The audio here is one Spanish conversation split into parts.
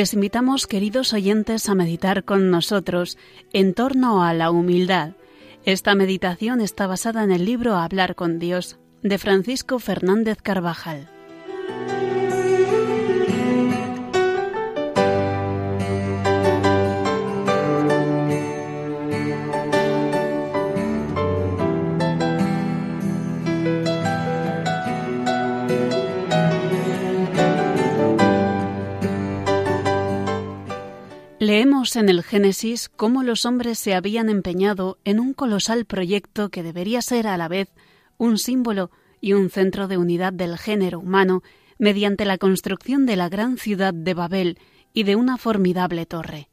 Les invitamos, queridos oyentes, a meditar con nosotros en torno a la humildad. Esta meditación está basada en el libro Hablar con Dios de Francisco Fernández Carvajal. En el Génesis cómo los hombres se habían empeñado en un colosal proyecto que debería ser a la vez un símbolo y un centro de unidad del género humano mediante la construcción de la gran ciudad de Babel y de una formidable torre.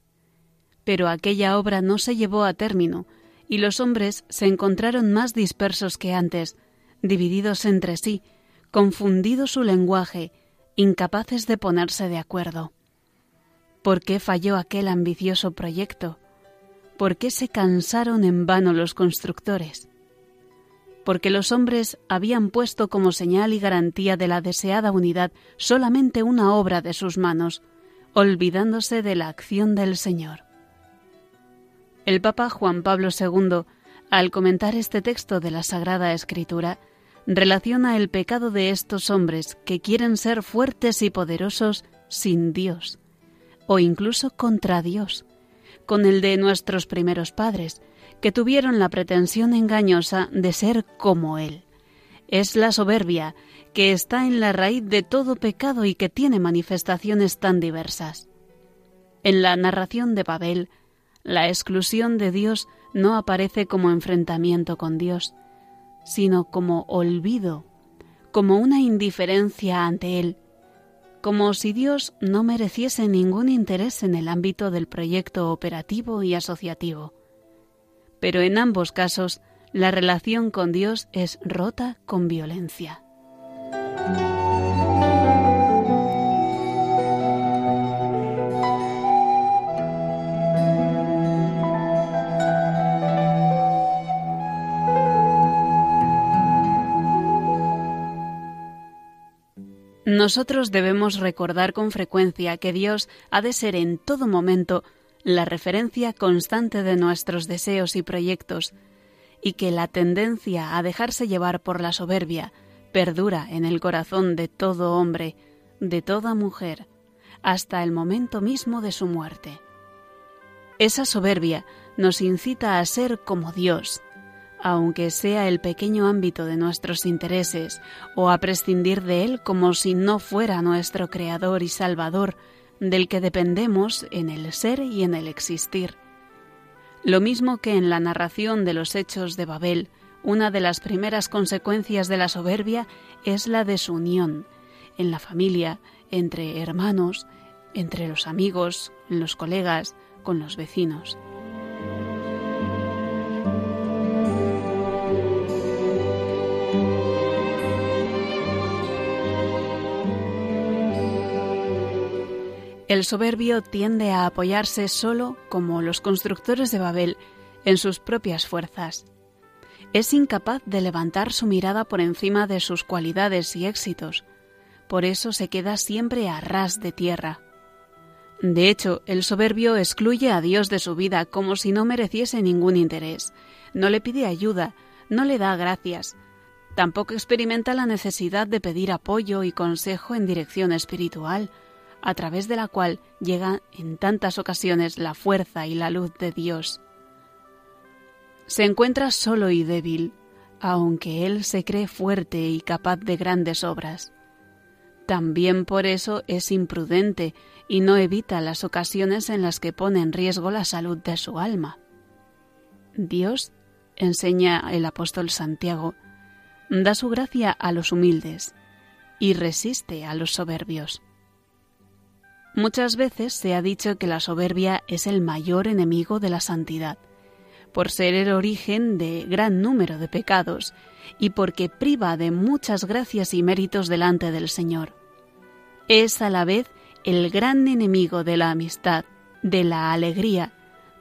Pero aquella obra no se llevó a término, y los hombres se encontraron más dispersos que antes, divididos entre sí, confundido su lenguaje, incapaces de ponerse de acuerdo. ¿Por qué falló aquel ambicioso proyecto? ¿Por qué se cansaron en vano los constructores? Porque los hombres habían puesto como señal y garantía de la deseada unidad solamente una obra de sus manos, olvidándose de la acción del Señor. El Papa Juan Pablo II, al comentar este texto de la Sagrada Escritura, relaciona el pecado de estos hombres que quieren ser fuertes y poderosos sin Dios o incluso contra Dios, con el de nuestros primeros padres, que tuvieron la pretensión engañosa de ser como Él. Es la soberbia que está en la raíz de todo pecado y que tiene manifestaciones tan diversas. En la narración de Babel, la exclusión de Dios no aparece como enfrentamiento con Dios, sino como olvido, como una indiferencia ante Él, como si Dios no mereciese ningún interés en el ámbito del proyecto operativo y asociativo. Pero en ambos casos, la relación con Dios es rota con violencia. Nosotros debemos recordar con frecuencia que Dios ha de ser en todo momento la referencia constante de nuestros deseos y proyectos, y que la tendencia a dejarse llevar por la soberbia perdura en el corazón de todo hombre, de toda mujer, hasta el momento mismo de su muerte. Esa soberbia nos incita a ser como Dios, aunque sea el pequeño ámbito de nuestros intereses, o a prescindir de él como si no fuera nuestro Creador y Salvador, del que dependemos en el ser y en el existir. Lo mismo que en la narración de los hechos de Babel, una de las primeras consecuencias de la soberbia es la desunión, en la familia, entre hermanos, entre los amigos, los colegas, con los vecinos. El soberbio tiende a apoyarse solo, como los constructores de Babel, en sus propias fuerzas. Es incapaz de levantar su mirada por encima de sus cualidades y éxitos. Por eso se queda siempre a ras de tierra. De hecho, el soberbio excluye a Dios de su vida como si no mereciese ningún interés. No le pide ayuda, no le da gracias. Tampoco experimenta la necesidad de pedir apoyo y consejo en dirección espiritual a través de la cual llega en tantas ocasiones la fuerza y la luz de Dios. Se encuentra solo y débil, aunque él se cree fuerte y capaz de grandes obras. También por eso es imprudente y no evita las ocasiones en las que pone en riesgo la salud de su alma. Dios, enseña el apóstol Santiago, da su gracia a los humildes y resiste a los soberbios. Muchas veces se ha dicho que la soberbia es el mayor enemigo de la santidad, por ser el origen de gran número de pecados y porque priva de muchas gracias y méritos delante del Señor. Es a la vez el gran enemigo de la amistad, de la alegría,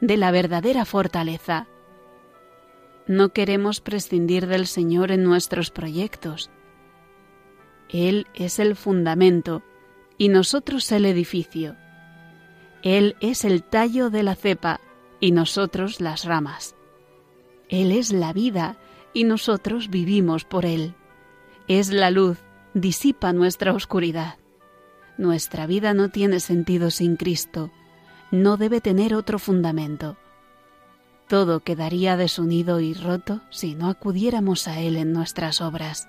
de la verdadera fortaleza. No queremos prescindir del Señor en nuestros proyectos. Él es el fundamento, y nosotros el edificio. Él es el tallo de la cepa y nosotros las ramas. Él es la vida y nosotros vivimos por Él. Es la luz, disipa nuestra oscuridad. Nuestra vida no tiene sentido sin Cristo, no debe tener otro fundamento. Todo quedaría desunido y roto si no acudiéramos a Él en nuestras obras.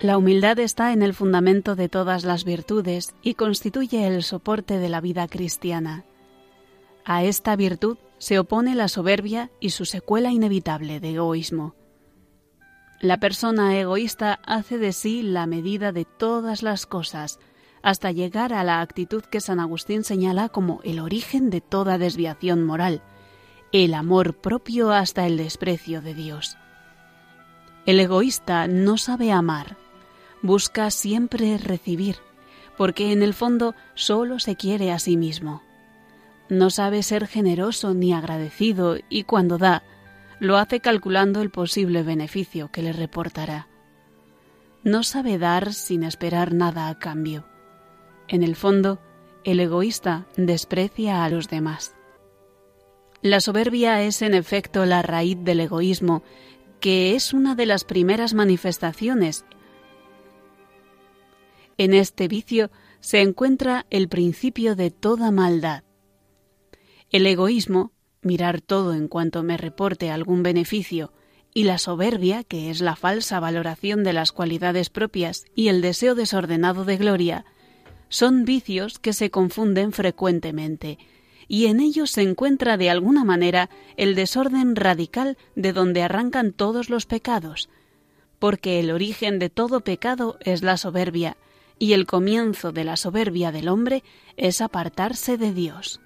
La humildad está en el fundamento de todas las virtudes y constituye el soporte de la vida cristiana. A esta virtud se opone la soberbia y su secuela inevitable de egoísmo. La persona egoísta hace de sí la medida de todas las cosas, hasta llegar a la actitud que San Agustín señala como el origen de toda desviación moral, el amor propio hasta el desprecio de Dios. El egoísta no sabe amar, busca siempre recibir, porque en el fondo solo se quiere a sí mismo. No sabe ser generoso ni agradecido y cuando da, lo hace calculando el posible beneficio que le reportará. No sabe dar sin esperar nada a cambio. En el fondo, el egoísta desprecia a los demás. La soberbia es en efecto la raíz del egoísmo, que es una de las primeras manifestaciones en este vicio se encuentra el principio de toda maldad. El egoísmo, mirar todo en cuanto me reporte algún beneficio, y la soberbia, que es la falsa valoración de las cualidades propias y el deseo desordenado de gloria, son vicios que se confunden frecuentemente, y en ellos se encuentra de alguna manera el desorden radical de donde arrancan todos los pecados, porque el origen de todo pecado es la soberbia, y el comienzo de la soberbia del hombre es apartarse de Dios.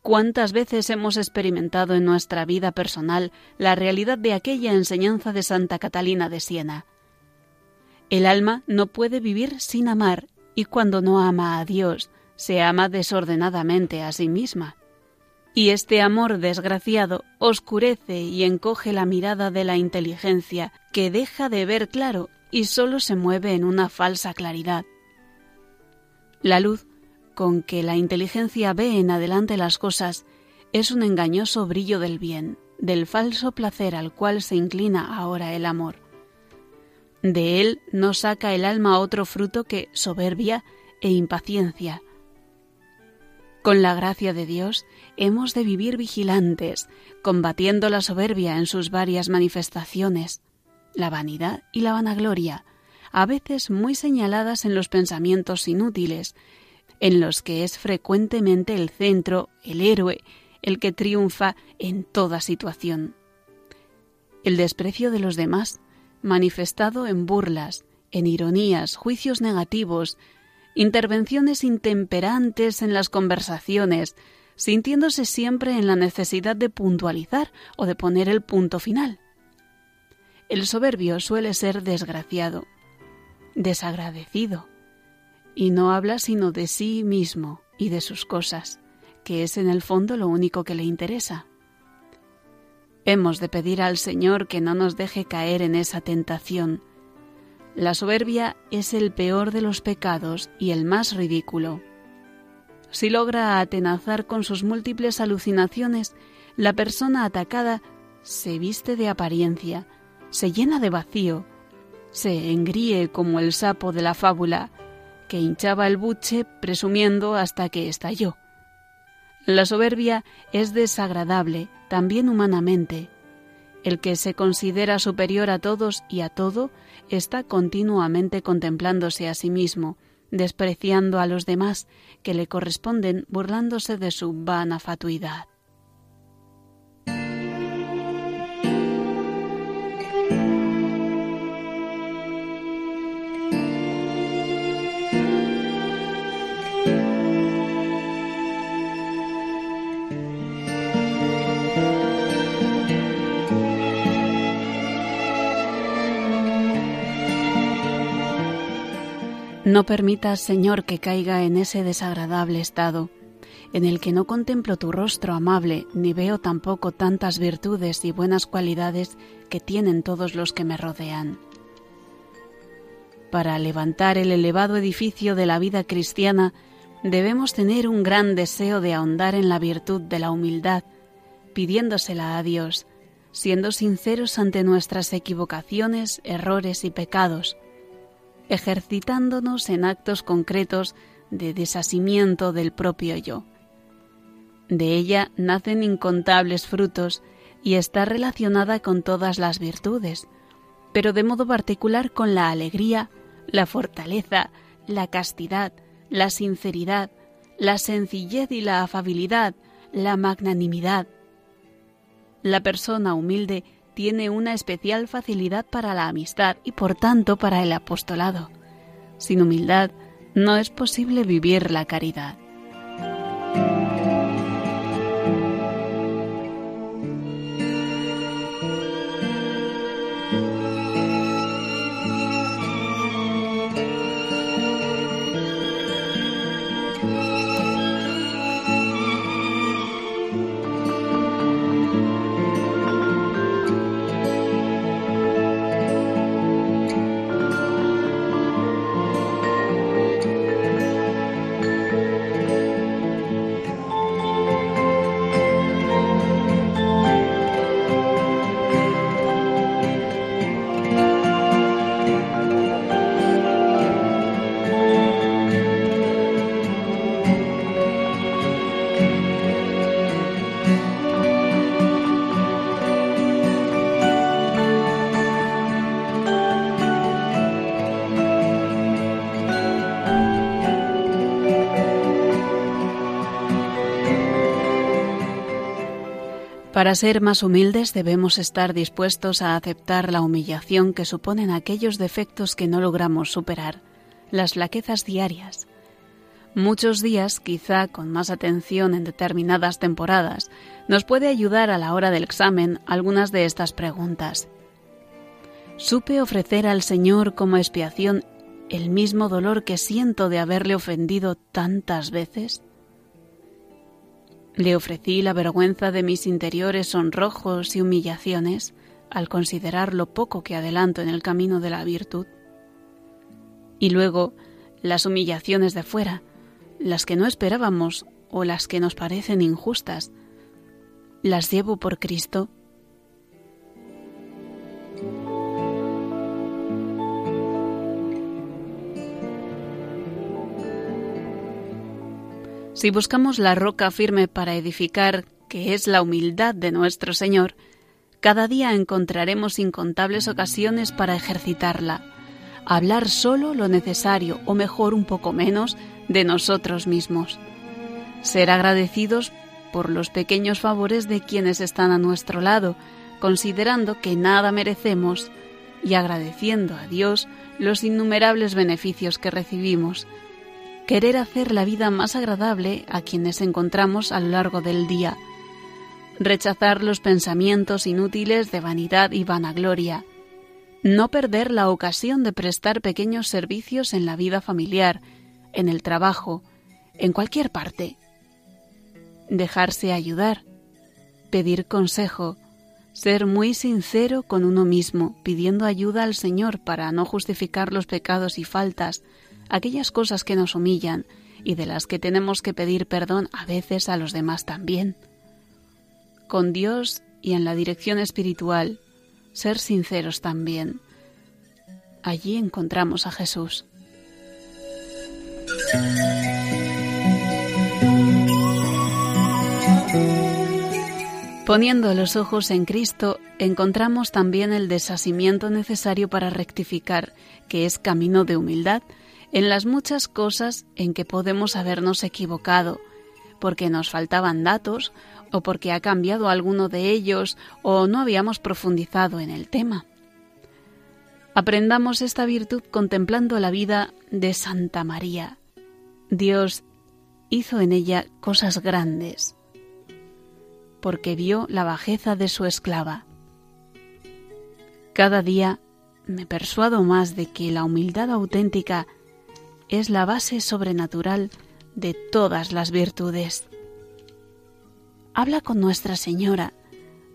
¿Cuántas veces hemos experimentado en nuestra vida personal la realidad de aquella enseñanza de Santa Catalina de Siena? El alma no puede vivir sin amar y cuando no ama a Dios, se ama desordenadamente a sí misma. Y este amor desgraciado oscurece y encoge la mirada de la inteligencia, que deja de ver claro y solo se mueve en una falsa claridad. La luz con que la inteligencia ve en adelante las cosas es un engañoso brillo del bien, del falso placer al cual se inclina ahora el amor. De él no saca el alma otro fruto que soberbia e impaciencia. Con la gracia de Dios hemos de vivir vigilantes, combatiendo la soberbia en sus varias manifestaciones, la vanidad y la vanagloria, a veces muy señaladas en los pensamientos inútiles, en los que es frecuentemente el centro, el héroe, el que triunfa en toda situación. El desprecio de los demás, manifestado en burlas, en ironías, juicios negativos, intervenciones intemperantes en las conversaciones, sintiéndose siempre en la necesidad de puntualizar o de poner el punto final. El soberbio suele ser desgraciado, desagradecido, y no habla sino de sí mismo y de sus cosas, que es en el fondo lo único que le interesa. Hemos de pedir al Señor que no nos deje caer en esa tentación. La soberbia es el peor de los pecados y el más ridículo. Si logra atenazar con sus múltiples alucinaciones, la persona atacada se viste de apariencia, se llena de vacío, se engríe como el sapo de la fábula, que hinchaba el buche presumiendo hasta que estalló. La soberbia es desagradable, también humanamente. El que se considera superior a todos y a todo está continuamente contemplándose a sí mismo, despreciando a los demás que le corresponden burlándose de su vana fatuidad. No permitas, Señor, que caiga en ese desagradable estado, en el que no contemplo tu rostro amable, ni veo tampoco tantas virtudes y buenas cualidades que tienen todos los que me rodean. Para levantar el elevado edificio de la vida cristiana, debemos tener un gran deseo de ahondar en la virtud de la humildad, pidiéndosela a Dios, siendo sinceros ante nuestras equivocaciones, errores y pecados, ejercitándonos en actos concretos de desasimiento del propio yo. De ella nacen incontables frutos y está relacionada con todas las virtudes, pero de modo particular con la alegría, la fortaleza, la castidad, la sinceridad, la sencillez y la afabilidad, la magnanimidad. La persona humilde tiene una especial facilidad para la amistad y por tanto para el apostolado. Sin humildad no es posible vivir la caridad. Para ser más humildes debemos estar dispuestos a aceptar la humillación que suponen aquellos defectos que no logramos superar, las flaquezas diarias. Muchos días, quizá con más atención en determinadas temporadas, nos puede ayudar a la hora del examen algunas de estas preguntas. ¿Supe ofrecer al Señor como expiación el mismo dolor que siento de haberle ofendido tantas veces? Le ofrecí la vergüenza de mis interiores sonrojos y humillaciones al considerar lo poco que adelanto en el camino de la virtud. Y luego las humillaciones de fuera, las que no esperábamos o las que nos parecen injustas, las llevo por Cristo Si buscamos la roca firme para edificar, que es la humildad de nuestro Señor, cada día encontraremos incontables ocasiones para ejercitarla, hablar solo lo necesario o mejor un poco menos de nosotros mismos, ser agradecidos por los pequeños favores de quienes están a nuestro lado, considerando que nada merecemos y agradeciendo a Dios los innumerables beneficios que recibimos, querer hacer la vida más agradable a quienes encontramos a lo largo del día, rechazar los pensamientos inútiles de vanidad y vanagloria, no perder la ocasión de prestar pequeños servicios en la vida familiar, en el trabajo, en cualquier parte, dejarse ayudar, pedir consejo, ser muy sincero con uno mismo, pidiendo ayuda al Señor para no justificar los pecados y faltas, aquellas cosas que nos humillan y de las que tenemos que pedir perdón a veces a los demás también. Con Dios y en la dirección espiritual, ser sinceros también. Allí encontramos a Jesús. Poniendo los ojos en Cristo, encontramos también el desasimiento necesario para rectificar, que es camino de humildad, en las muchas cosas en que podemos habernos equivocado, porque nos faltaban datos o porque ha cambiado alguno de ellos o no habíamos profundizado en el tema. Aprendamos esta virtud contemplando la vida de Santa María. Dios hizo en ella cosas grandes, porque vio la bajeza de su esclava. Cada día me persuado más de que la humildad auténtica es la base sobrenatural de todas las virtudes. Habla con Nuestra Señora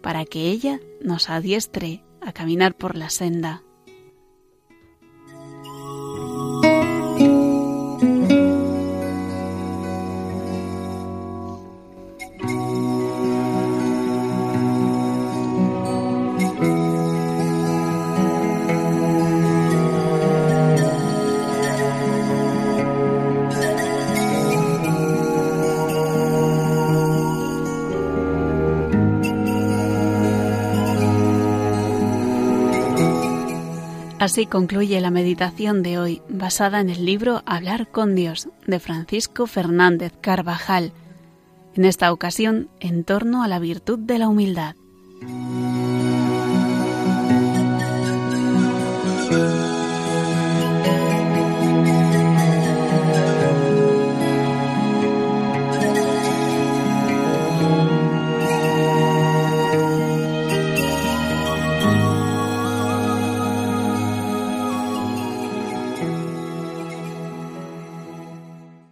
para que ella nos adiestre a caminar por la senda. Así concluye la meditación de hoy, basada en el libro Hablar con Dios de Francisco Fernández Carvajal, en esta ocasión en torno a la virtud de la humildad.